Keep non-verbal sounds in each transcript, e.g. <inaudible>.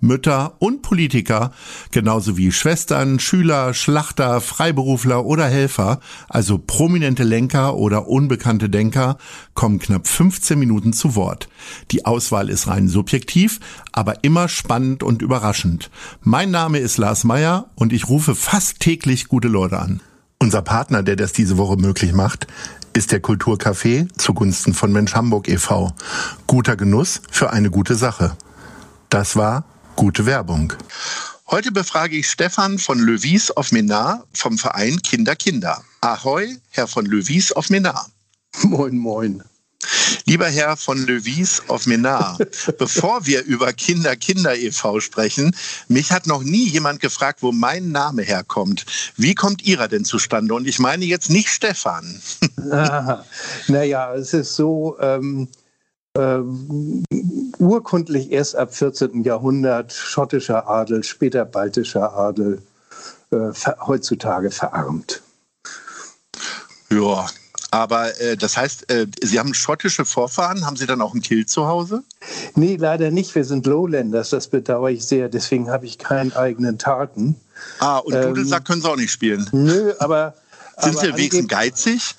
Mütter und Politiker, genauso wie Schwestern, Schüler, Schlachter, Freiberufler oder Helfer, also prominente Lenker oder unbekannte Denker, kommen knapp 15 Minuten zu Wort. Die Auswahl ist rein subjektiv, aber immer spannend und überraschend. Mein Name ist Lars Meyer und ich rufe fast täglich gute Leute an. Unser Partner, der das diese Woche möglich macht, ist der Kulturcafé zugunsten von Mensch Hamburg e.V. Guter Genuss für eine gute Sache. Das war gute Werbung. Heute befrage ich Stefan von Löwies auf Menar vom Verein Kinder Kinder. Ahoi, Herr von Löwies auf Menar. Moin, moin. Lieber Herr von Löwies auf Menar, <laughs> bevor wir über Kinder Kinder e.V. sprechen, mich hat noch nie jemand gefragt, wo mein Name herkommt. Wie kommt Ihrer denn zustande? Und ich meine jetzt nicht Stefan. <laughs> naja, es ist so, ähm, äh, urkundlich erst ab 14. Jahrhundert schottischer Adel, später baltischer Adel, äh, heutzutage verarmt. Ja, aber äh, das heißt, äh, Sie haben schottische Vorfahren. Haben Sie dann auch ein Kill zu Hause? Nee, leider nicht. Wir sind Lowlanders. Das bedauere ich sehr. Deswegen habe ich keinen eigenen Taten. Ah, und Dudelsack ähm, können Sie auch nicht spielen? Nö, aber sind Sie wenigstens geizig?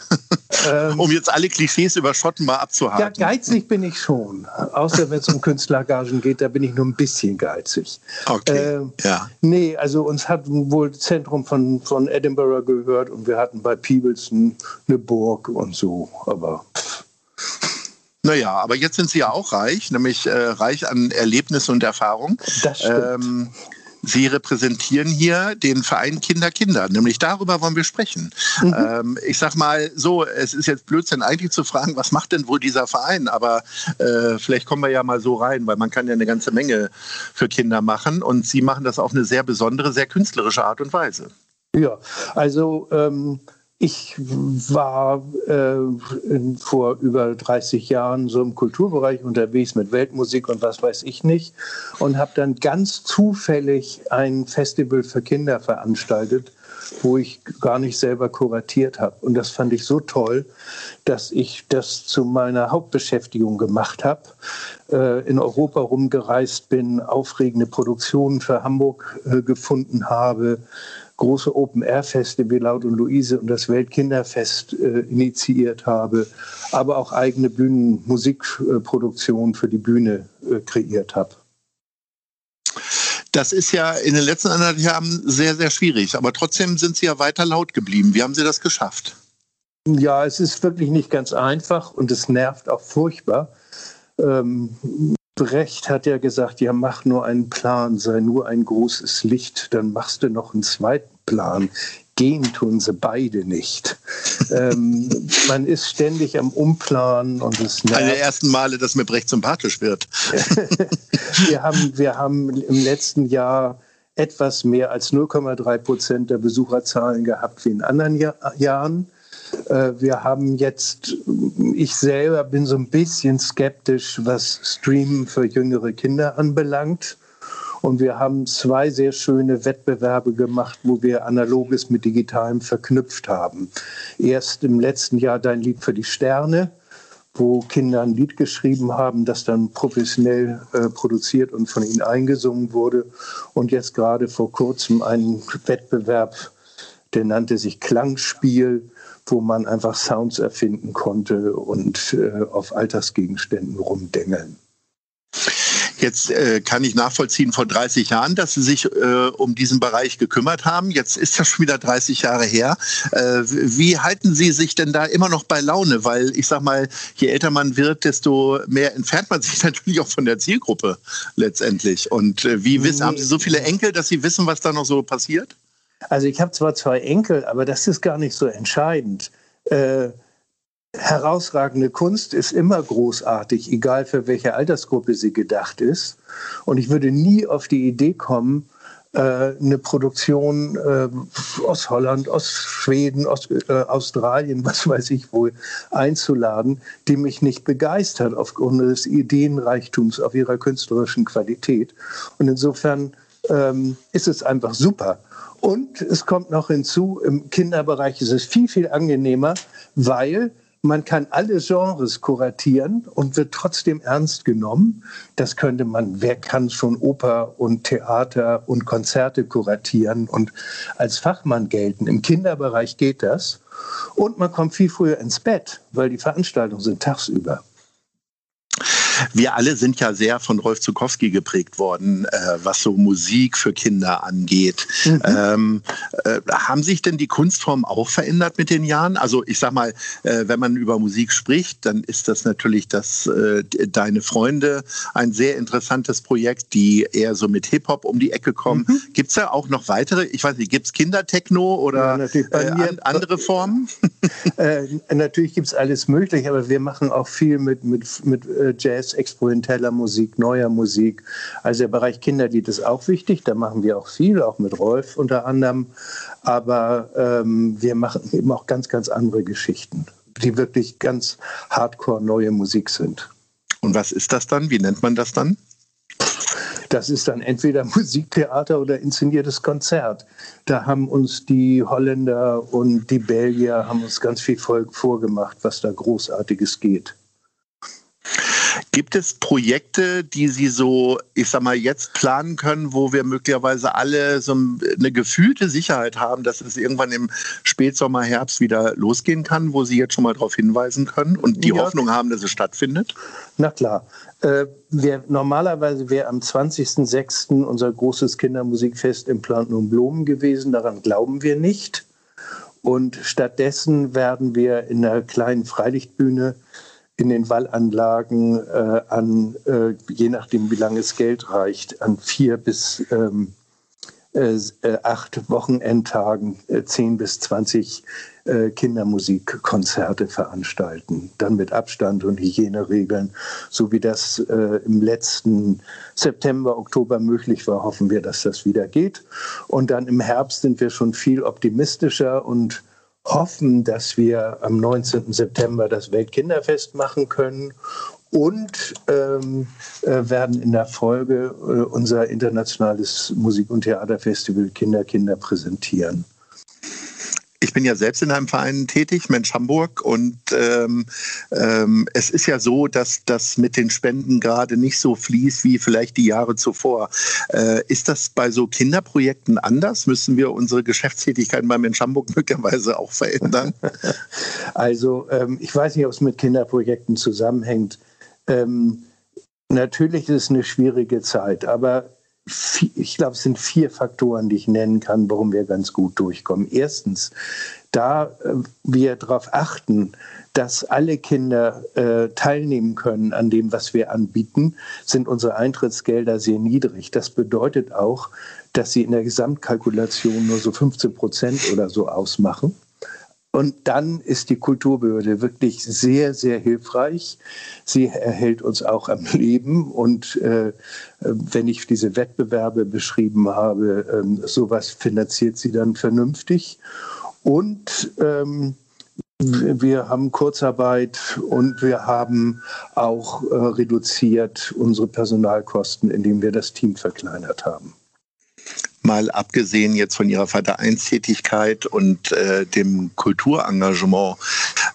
Ähm, um jetzt alle Klischees über Schotten mal abzuhaken. Ja, geizig bin ich schon. Außer wenn es um Künstlergagen geht, da bin ich nur ein bisschen geizig. Okay. Äh, ja. Nee, also uns hat wohl das Zentrum von, von Edinburgh gehört und wir hatten bei Peebles eine Burg und so. Aber. Naja, aber jetzt sind Sie ja auch reich, nämlich äh, reich an Erlebnis und Erfahrung. Das stimmt. Ähm, Sie repräsentieren hier den Verein Kinder Kinder, nämlich darüber wollen wir sprechen. Mhm. Ähm, ich sag mal so, es ist jetzt Blödsinn eigentlich zu fragen, was macht denn wohl dieser Verein? Aber äh, vielleicht kommen wir ja mal so rein, weil man kann ja eine ganze Menge für Kinder machen und Sie machen das auf eine sehr besondere, sehr künstlerische Art und Weise. Ja, also ähm ich war äh, vor über 30 Jahren so im Kulturbereich unterwegs mit Weltmusik und was weiß ich nicht und habe dann ganz zufällig ein Festival für Kinder veranstaltet, wo ich gar nicht selber kuratiert habe. Und das fand ich so toll, dass ich das zu meiner Hauptbeschäftigung gemacht habe, äh, in Europa rumgereist bin, aufregende Produktionen für Hamburg äh, gefunden habe, große Open-Air-Feste wie Laut und Luise und das Weltkinderfest äh, initiiert habe, aber auch eigene Bühnenmusikproduktionen für die Bühne äh, kreiert habe. Das ist ja in den letzten anderthalb Jahren sehr, sehr schwierig. Aber trotzdem sind Sie ja weiter laut geblieben. Wie haben Sie das geschafft? Ja, es ist wirklich nicht ganz einfach und es nervt auch furchtbar. Ähm, Brecht hat ja gesagt, ja, mach nur einen Plan, sei nur ein großes Licht, dann machst du noch einen zweiten Plan. Gehen tun sie beide nicht. ähm, man ist ständig am Umplanen und es nervt. Eine der ersten Male, dass mir Brecht sympathisch wird. <laughs> wir, haben, wir haben im letzten Jahr etwas mehr als 0,3 Prozent der Besucherzahlen gehabt wie in anderen Jahr Jahren. Äh, wir haben jetzt, ich selber bin so ein bisschen skeptisch, was Streamen für jüngere Kinder anbelangt. Und wir haben zwei sehr schöne Wettbewerbe gemacht, wo wir Analoges mit Digitalem verknüpft haben. Erst im letzten Jahr Dein Lied für die Sterne, wo Kinder ein Lied geschrieben haben, das dann professionell äh, produziert und von ihnen eingesungen wurde. Und jetzt gerade vor kurzem einen Wettbewerb, der nannte sich Klangspiel, wo man einfach Sounds erfinden konnte und äh, auf Alltagsgegenständen rumdengeln. Jetzt äh, kann ich nachvollziehen vor 30 Jahren, dass Sie sich äh, um diesen Bereich gekümmert haben. Jetzt ist das schon wieder 30 Jahre her. Äh, wie halten Sie sich denn da immer noch bei Laune? Weil ich sag mal, je älter man wird, desto mehr entfernt man sich <laughs> natürlich auch von der Zielgruppe letztendlich. Und äh, wie wissen, haben Sie so viele Enkel, dass Sie wissen, was da noch so passiert? Also ich habe zwar zwei Enkel, aber das ist gar nicht so entscheidend. Herausragende Kunst ist immer großartig, egal für welche Altersgruppe sie gedacht ist. Und ich würde nie auf die Idee kommen, äh, eine Produktion äh, aus Holland, aus Schweden, aus äh, Australien, <laughs> was weiß ich wohl, einzuladen, die mich nicht begeistert aufgrund des Ideenreichtums, auf ihrer künstlerischen Qualität. Und insofern ähm, ist es einfach super. Und es kommt noch hinzu, im Kinderbereich ist es viel, viel angenehmer, weil man kann alle Genres kuratieren und wird trotzdem ernst genommen. Das könnte man, wer kann schon Oper und Theater und Konzerte kuratieren und als Fachmann gelten. Im Kinderbereich geht das. Und man kommt viel früher ins Bett, weil die Veranstaltungen sind tagsüber. Wir alle sind ja sehr von Rolf Zukowski geprägt worden, äh, was so Musik für Kinder angeht. Mhm. Ähm, äh, haben sich denn die Kunstformen auch verändert mit den Jahren? Also ich sag mal, äh, wenn man über Musik spricht, dann ist das natürlich das äh, Deine Freunde ein sehr interessantes Projekt, die eher so mit Hip-Hop um die Ecke kommen. Mhm. Gibt es da auch noch weitere? Ich weiß nicht, gibt es Kindertechno oder ja, äh, an, andere Formen? <laughs> Äh, natürlich gibt es alles möglich, aber wir machen auch viel mit, mit, mit Jazz experimenteller Musik, neuer Musik. Also der Bereich Kinderlied ist auch wichtig, da machen wir auch viel, auch mit Rolf unter anderem. Aber ähm, wir machen eben auch ganz, ganz andere Geschichten, die wirklich ganz hardcore neue Musik sind. Und was ist das dann? Wie nennt man das dann? Das ist dann entweder Musiktheater oder inszeniertes Konzert. Da haben uns die Holländer und die Belgier haben uns ganz viel vorgemacht, was da großartiges geht. Gibt es Projekte, die Sie so, ich sag mal, jetzt planen können, wo wir möglicherweise alle so eine gefühlte Sicherheit haben, dass es irgendwann im Spätsommer, Herbst wieder losgehen kann, wo Sie jetzt schon mal darauf hinweisen können und die ja. Hoffnung haben, dass es stattfindet? Na klar. Äh, wir, normalerweise wäre am 20.06. unser großes Kindermusikfest im Planten und Blumen gewesen. Daran glauben wir nicht. Und stattdessen werden wir in einer kleinen Freilichtbühne in den Wallanlagen äh, an, äh, je nachdem wie lange es Geld reicht, an vier bis ähm, äh, äh acht Wochenendtagen äh, zehn bis zwanzig äh, Kindermusikkonzerte veranstalten. Dann mit Abstand und Hygieneregeln, so wie das im letzten September, Oktober möglich war, hoffen wir, dass das wieder geht. Und dann im Herbst sind wir schon viel optimistischer und hoffen, dass wir am 19. September das Weltkinderfest machen können und ähm, äh, werden in der Folge äh, unser internationales Musik- und Theaterfestival Kinder Kinder präsentieren. Ich bin ja selbst in einem Verein tätig, Mensch Hamburg, und ähm, ähm, es ist ja so, dass das mit den Spenden gerade nicht so fließt wie vielleicht die Jahre zuvor. Äh, ist das bei so Kinderprojekten anders? Müssen wir unsere Geschäftstätigkeiten bei Mensch Hamburg <laughs> möglicherweise auch verändern? <laughs> Also ähm, ich weiß nicht, ob es mit Kinderprojekten zusammenhängt. Ähm, natürlich ist es eine schwierige Zeit, aber ich glaube, es sind vier Faktoren, die ich nennen kann, warum wir ganz gut durchkommen. Erstens, da äh, wir darauf achten, dass alle Kinder äh, teilnehmen können an dem, was wir anbieten, sind unsere Eintrittsgelder sehr niedrig. Das bedeutet auch, dass sie in der Gesamtkalkulation nur so 15 Prozent oder so ausmachen. Und dann ist die Kulturbehörde wirklich sehr, sehr hilfreich. Sie erhält uns auch am Leben. Und äh, wenn ich diese Wettbewerbe beschrieben habe, äh, sowas finanziert sie dann vernünftig. Und ähm, wir haben Kurzarbeit und wir haben auch äh, reduziert unsere Personalkosten, indem wir das Team verkleinert haben mal abgesehen jetzt von ihrer Vereinstätigkeit und äh, dem Kulturengagement,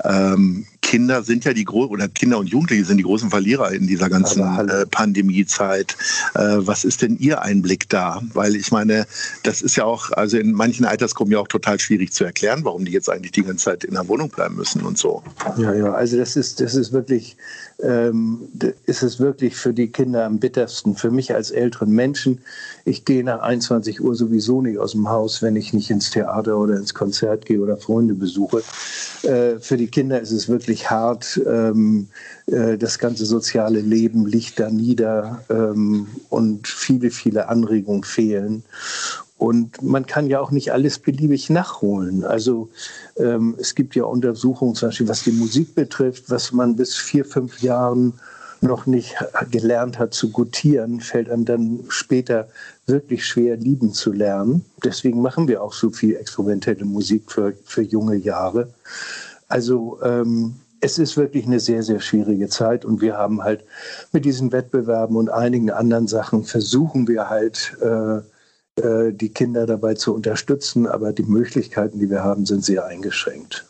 ähm, Kinder sind ja die großen, oder Kinder und Jugendliche sind die großen Verlierer in dieser ganzen äh, Pandemiezeit. Äh, was ist denn Ihr Einblick da? Weil ich meine, das ist ja auch, also in manchen Altersgruppen ja auch total schwierig zu erklären, warum die jetzt eigentlich die ganze Zeit in der Wohnung bleiben müssen und so. Ja, ja, also das ist, das ist wirklich, ähm, ist es wirklich für die Kinder am bittersten. Für mich als älteren Menschen, ich gehe nach 21 Uhr sowieso nicht aus dem Haus, wenn ich nicht ins Theater oder ins Konzert gehe oder Freunde besuche. Äh, für die Kinder ist es wirklich hart. Ähm, äh, das ganze soziale Leben liegt da nieder ähm, und viele, viele Anregungen fehlen. Und man kann ja auch nicht alles beliebig nachholen. Also ähm, es gibt ja Untersuchungen, zum Beispiel was die Musik betrifft, was man bis vier, fünf Jahren noch nicht gelernt hat zu gutieren, fällt einem dann später wirklich schwer lieben zu lernen. Deswegen machen wir auch so viel experimentelle Musik für, für junge Jahre. Also ähm, es ist wirklich eine sehr, sehr schwierige Zeit und wir haben halt mit diesen Wettbewerben und einigen anderen Sachen versuchen wir halt äh, äh, die Kinder dabei zu unterstützen, aber die Möglichkeiten, die wir haben, sind sehr eingeschränkt.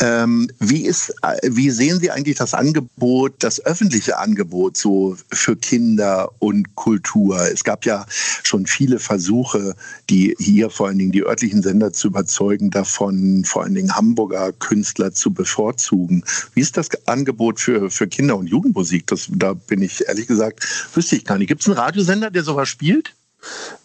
Ähm, wie, ist, wie sehen Sie eigentlich das Angebot, das öffentliche Angebot so für Kinder und Kultur? Es gab ja schon viele Versuche, die hier vor allen Dingen die örtlichen Sender zu überzeugen, davon vor allen Dingen Hamburger Künstler zu bevorzugen. Wie ist das Angebot für, für Kinder- und Jugendmusik? Das, da bin ich ehrlich gesagt, wüsste ich gar nicht. Gibt es einen Radiosender, der sowas spielt?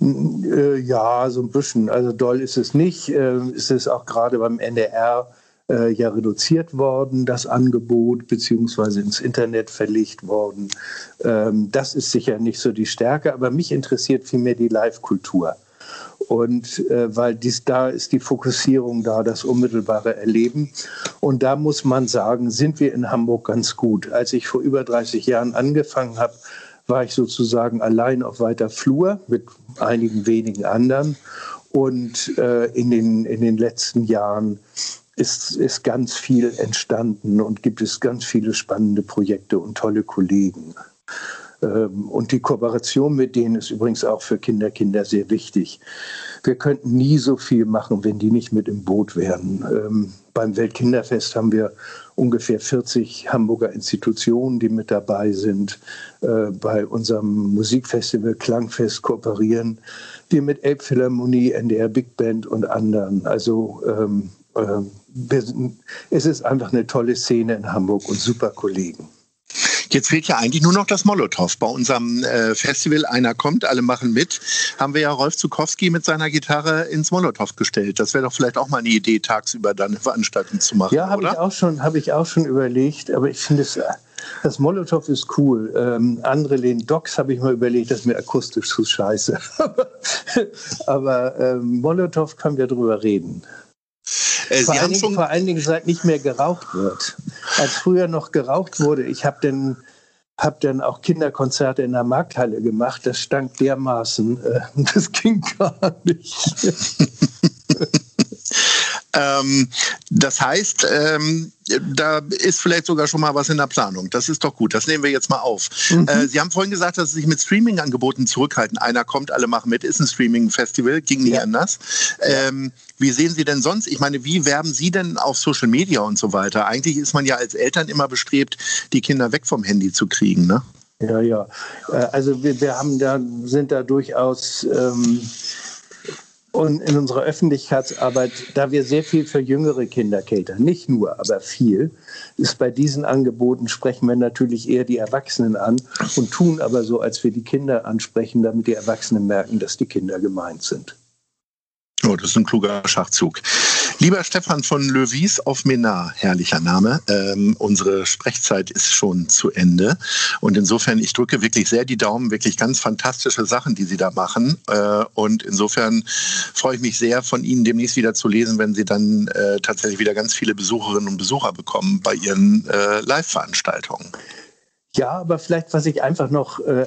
Äh, ja, so ein bisschen. Also doll ist es nicht. Äh, es ist auch gerade beim NDR äh, ja reduziert worden, das Angebot, beziehungsweise ins Internet verlegt worden. Ähm, das ist sicher nicht so die Stärke, aber mich interessiert vielmehr die Live-Kultur. Und äh, weil dies, da ist die Fokussierung da, das unmittelbare Erleben. Und da muss man sagen, sind wir in Hamburg ganz gut. Als ich vor über 30 Jahren angefangen habe, war ich sozusagen allein auf weiter Flur mit einigen wenigen anderen. Und äh, in, den, in den letzten Jahren ist, ist ganz viel entstanden und gibt es ganz viele spannende Projekte und tolle Kollegen. Ähm, und die Kooperation mit denen ist übrigens auch für Kinder, Kinder sehr wichtig. Wir könnten nie so viel machen, wenn die nicht mit im Boot wären. Ähm, beim Weltkinderfest haben wir ungefähr 40 Hamburger Institutionen, die mit dabei sind. Äh, bei unserem Musikfestival Klangfest kooperieren wir mit Elbphilharmonie, NDR Big Band und anderen. Also ähm, äh, es ist einfach eine tolle Szene in Hamburg und super Kollegen. Jetzt fehlt ja eigentlich nur noch das Molotow. Bei unserem äh, Festival Einer kommt, alle machen mit, haben wir ja Rolf Zukowski mit seiner Gitarre ins Molotow gestellt. Das wäre doch vielleicht auch mal eine Idee, tagsüber dann eine Veranstaltung zu machen. Ja, habe ich, auch schon, hab ich auch schon überlegt, aber ich finde es. Das Molotow ist cool. Ähm, andere lehnen Docks, habe ich mal überlegt, das ist mir akustisch zu scheiße. <laughs> aber ähm, Molotow können wir drüber reden. Äh, vor, allen Dingen, vor, allen Dingen, seit nicht mehr geraucht wird. Als früher noch geraucht wurde, ich habe dann, hab dann auch Kinderkonzerte in der Markthalle gemacht. Das stank dermaßen, äh, <laughs> das ging gar nicht. <laughs> ähm, das heißt, ähm, da ist vielleicht sogar schon mal was in der Planung. Das ist doch gut. Das nehmen wir jetzt mal auf. Mhm. Äh, Sie haben vorhin gesagt, dass Sie sich mit Streaming-Angeboten zurückhalten. Einer kommt, alle machen mit. Ist ein Streaming-Festival, ging nie ja. anders. Ähm, wie sehen Sie denn sonst? Ich meine, wie werben Sie denn auf Social Media und so weiter? Eigentlich ist man ja als Eltern immer bestrebt, die Kinder weg vom Handy zu kriegen, ne? Ja, ja. Äh, also wir, wir haben da, sind da durchaus ähm, und in unserer Öffentlichkeitsarbeit, da wir sehr viel für jüngere Kinder catern, nicht nur, aber viel, ist bei diesen Angeboten sprechen wir natürlich eher die Erwachsenen an und tun aber so, als wir die Kinder ansprechen, damit die Erwachsenen merken, dass die Kinder gemeint sind. Oh, das ist ein kluger Schachzug. Lieber Stefan von Löwies auf Menar, herrlicher Name. Ähm, unsere Sprechzeit ist schon zu Ende. Und insofern, ich drücke wirklich sehr die Daumen, wirklich ganz fantastische Sachen, die Sie da machen. Äh, und insofern freue ich mich sehr, von Ihnen demnächst wieder zu lesen, wenn Sie dann äh, tatsächlich wieder ganz viele Besucherinnen und Besucher bekommen bei Ihren äh, Live-Veranstaltungen. Ja, aber vielleicht, was ich einfach noch, äh,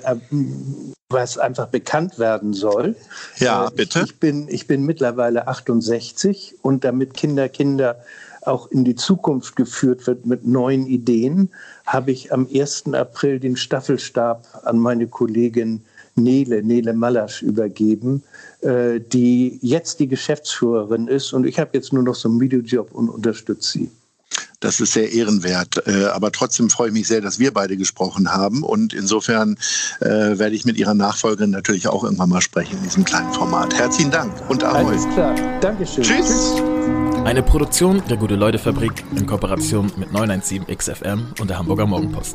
was einfach bekannt werden soll. Ja, äh, bitte. Ich bin, ich bin mittlerweile 68 und damit Kinder, Kinder auch in die Zukunft geführt wird mit neuen Ideen, habe ich am 1. April den Staffelstab an meine Kollegin Nele, Nele Malasch übergeben, äh, die jetzt die Geschäftsführerin ist. Und ich habe jetzt nur noch so einen Videojob und unterstütze sie. Das ist sehr ehrenwert. Äh, aber trotzdem freue ich mich sehr, dass wir beide gesprochen haben. Und insofern äh, werde ich mit Ihrer Nachfolgerin natürlich auch irgendwann mal sprechen in diesem kleinen Format. Herzlichen Dank und Ahoi. Alles klar. Dankeschön. Tschüss. Tschüss. Eine Produktion der Gute-Leute-Fabrik in Kooperation mit 917 XFM und der Hamburger Morgenpost.